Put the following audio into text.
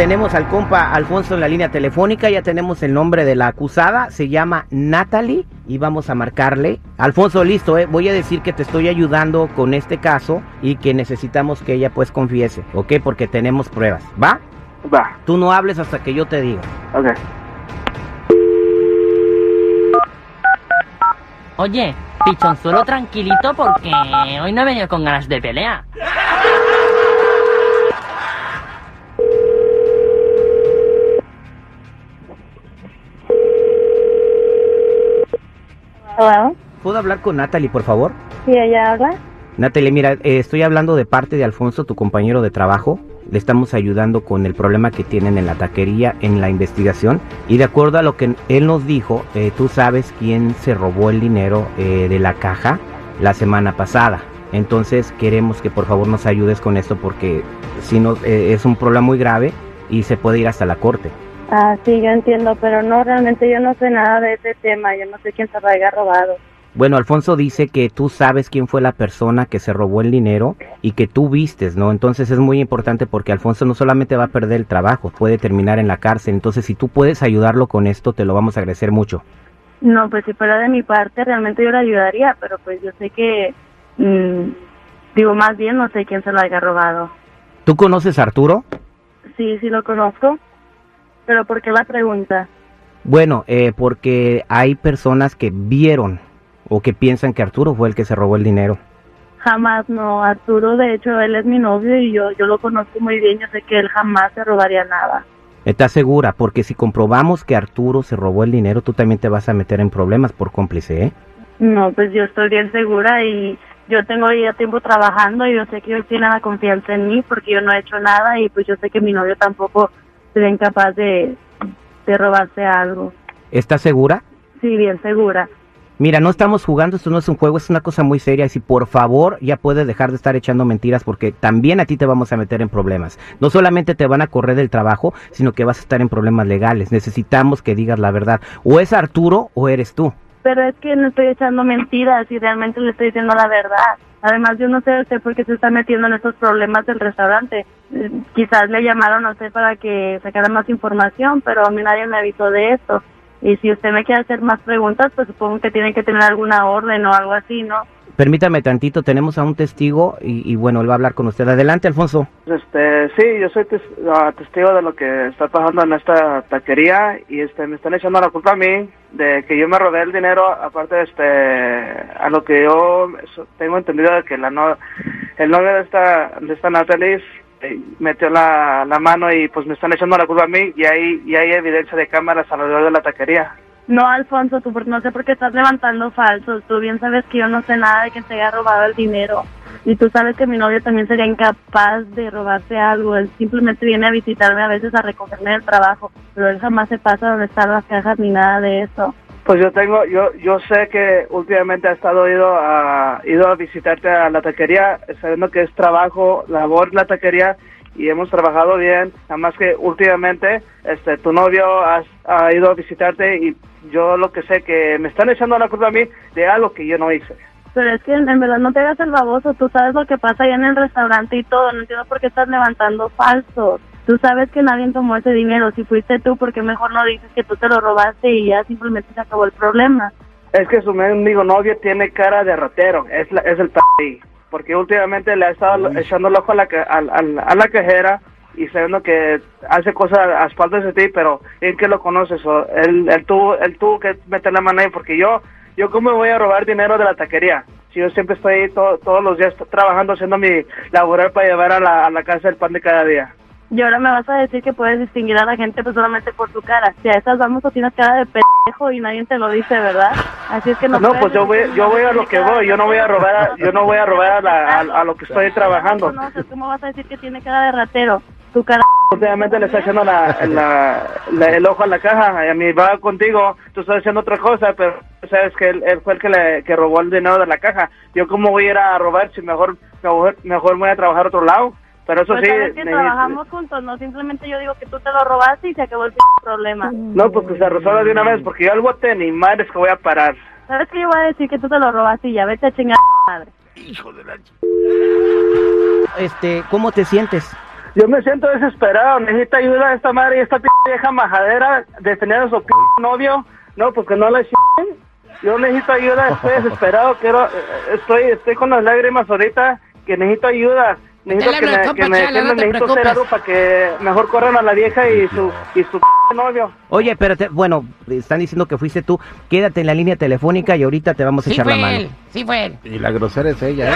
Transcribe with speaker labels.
Speaker 1: Tenemos al compa Alfonso en la línea telefónica, ya tenemos el nombre de la acusada, se llama Natalie y vamos a marcarle. Alfonso, listo, eh. voy a decir que te estoy ayudando con este caso y que necesitamos que ella pues confiese, ¿ok? Porque tenemos pruebas, ¿va?
Speaker 2: Va,
Speaker 1: Tú no hables hasta que yo te diga.
Speaker 2: ok.
Speaker 3: Oye, pichonzuelo tranquilito porque hoy no he venido con ganas de pelea.
Speaker 4: Hello.
Speaker 1: ¿Puedo hablar con Natalie, por favor?
Speaker 4: Sí, ella habla.
Speaker 1: Natalie, mira, eh, estoy hablando de parte de Alfonso, tu compañero de trabajo. Le estamos ayudando con el problema que tienen en la taquería, en la investigación. Y de acuerdo a lo que él nos dijo, eh, tú sabes quién se robó el dinero eh, de la caja la semana pasada. Entonces queremos que por favor nos ayudes con esto porque si no eh, es un problema muy grave y se puede ir hasta la corte.
Speaker 4: Ah, sí, yo entiendo, pero no, realmente yo no sé nada de ese tema. Yo no sé quién se lo haya robado.
Speaker 1: Bueno, Alfonso dice que tú sabes quién fue la persona que se robó el dinero y que tú vistes, ¿no? Entonces es muy importante porque Alfonso no solamente va a perder el trabajo, puede terminar en la cárcel. Entonces si tú puedes ayudarlo con esto, te lo vamos a agradecer mucho.
Speaker 4: No, pues si fuera de mi parte, realmente yo le ayudaría, pero pues yo sé que, mm, digo, más bien no sé quién se lo haya robado.
Speaker 1: ¿Tú conoces a Arturo?
Speaker 4: Sí, sí lo conozco, pero ¿por qué la pregunta?
Speaker 1: Bueno, eh, porque hay personas que vieron o que piensan que Arturo fue el que se robó el dinero.
Speaker 4: Jamás, no, Arturo, de hecho, él es mi novio y yo, yo lo conozco muy bien, yo sé que él jamás se robaría nada.
Speaker 1: ¿Estás segura? Porque si comprobamos que Arturo se robó el dinero, tú también te vas a meter en problemas por cómplice, ¿eh?
Speaker 4: No, pues yo estoy bien segura y yo tengo ya tiempo trabajando y yo sé que ellos tienen la confianza en mí porque yo no he hecho nada y pues yo sé que mi novio tampoco sería incapaz de, de robarse algo.
Speaker 1: ¿Estás segura?
Speaker 4: Sí, bien segura.
Speaker 1: Mira, no estamos jugando, esto no es un juego, es una cosa muy seria. Y si por favor ya puedes dejar de estar echando mentiras porque también a ti te vamos a meter en problemas. No solamente te van a correr del trabajo, sino que vas a estar en problemas legales. Necesitamos que digas la verdad. O es Arturo o eres tú.
Speaker 4: Pero es que no estoy echando mentiras y realmente le estoy diciendo la verdad. Además, yo no sé usted por qué se está metiendo en estos problemas del restaurante. Eh, quizás le llamaron a usted para que sacara más información, pero a mí nadie me avisó de esto. Y si usted me quiere hacer más preguntas, pues supongo que tiene que tener alguna orden o algo así, ¿no?
Speaker 1: Permítame tantito, tenemos a un testigo y, bueno, él va a hablar con usted. Adelante, Alfonso.
Speaker 2: Este, sí, yo soy tes- ah, testigo de lo que está pasando en esta taquería y este me están echando la culpa a mí de que yo me robé el dinero, aparte este a lo que yo tengo entendido de que la no, el novio de esta de esta Natalie eh, metió la, la mano y pues me están echando la culpa a mí y hay y hay evidencia de cámaras alrededor de la taquería.
Speaker 4: No, Alfonso, tú no sé por qué estás levantando falsos. Tú bien sabes que yo no sé nada de que se haya robado el dinero. Y tú sabes que mi novio también sería incapaz de robarse algo. Él simplemente viene a visitarme a veces a recogerme del trabajo. Pero él jamás se pasa donde están las cajas ni nada de eso.
Speaker 2: Pues yo tengo, yo, yo sé que últimamente ha estado ido a, ido a visitarte a la taquería, sabiendo que es trabajo, labor la taquería y hemos trabajado bien, nada más que últimamente, este, tu novio has- ha ido a visitarte y yo lo que sé que me están echando la culpa a mí de algo que yo no hice.
Speaker 4: Pero es que en, verdad no te hagas el baboso. Tú sabes lo que pasa allá en el restaurante y todo. No entiendo por qué estás levantando falsos. Tú sabes que nadie tomó ese dinero. Si fuiste tú, ¿por qué mejor no dices que tú te lo robaste y ya simplemente se acabó el problema?
Speaker 2: Es que su mendigo novio tiene cara de ratero, es, la- es el p ahí. Porque últimamente le ha estado echando el ojo a la, al- al- a la cajera y sabiendo que hace cosas a espaldas de ti, pero ¿en qué lo conoces? O él, él, tuvo, él tuvo que meter la mano ahí porque yo, yo cómo voy a robar dinero de la taquería. Si yo siempre estoy ahí to- todos los días trabajando, haciendo mi laboral para llevar a la, a la casa el pan de cada día.
Speaker 4: Y ahora me vas a decir que puedes distinguir a la gente pues solamente por su cara. Si a esas vamos, tú tienes cara de pendejo y nadie te lo dice, ¿verdad? Así es que no.
Speaker 2: No, pues yo voy, yo voy a lo que voy, yo no voy a robar, a- yo no voy a robar a, la- a- a lo que estoy trabajando.
Speaker 4: No ¿cómo vas a decir que tiene cara de ratero? Tu cara
Speaker 2: Últimamente le está echando la, la- la- el ojo a la caja. Y a mí va contigo, tú estás haciendo otra cosa, pero sabes que él, él fue el que, le, que robó el dinero de la caja. Yo cómo voy a ir a robar si mejor, mejor, mejor voy a trabajar a otro lado. Pero eso
Speaker 4: Pues
Speaker 2: sí,
Speaker 4: sabes que
Speaker 2: necesito-
Speaker 4: trabajamos juntos, no simplemente yo digo que tú te lo robaste y se acabó el problema.
Speaker 2: no, pues que se resuelva de una vez, porque yo al bote ni madres que voy a parar.
Speaker 4: ¿Sabes que yo voy a decir que tú te lo robaste y ya vete a chingar madre?
Speaker 1: Este, ¿cómo te sientes?
Speaker 2: Yo me siento desesperado, necesita ayuda esta madre y esta p vieja majadera defendiendo a su p novio. No, porque no la chinguen. Yo necesito ayuda, estoy desesperado, quiero, eh, estoy, estoy con las lágrimas ahorita, que necesito ayuda. Necesito que me, que me
Speaker 5: no
Speaker 2: necesito hacer algo para que mejor corran a la vieja y su, y su novio.
Speaker 1: Oye, pero te- bueno, están diciendo que fuiste tú. Quédate en la línea telefónica y ahorita te vamos a
Speaker 5: Sí
Speaker 1: echar la
Speaker 5: fue
Speaker 1: mano.
Speaker 5: él, sí fue él.
Speaker 6: Y la grosera es ella, ¿eh?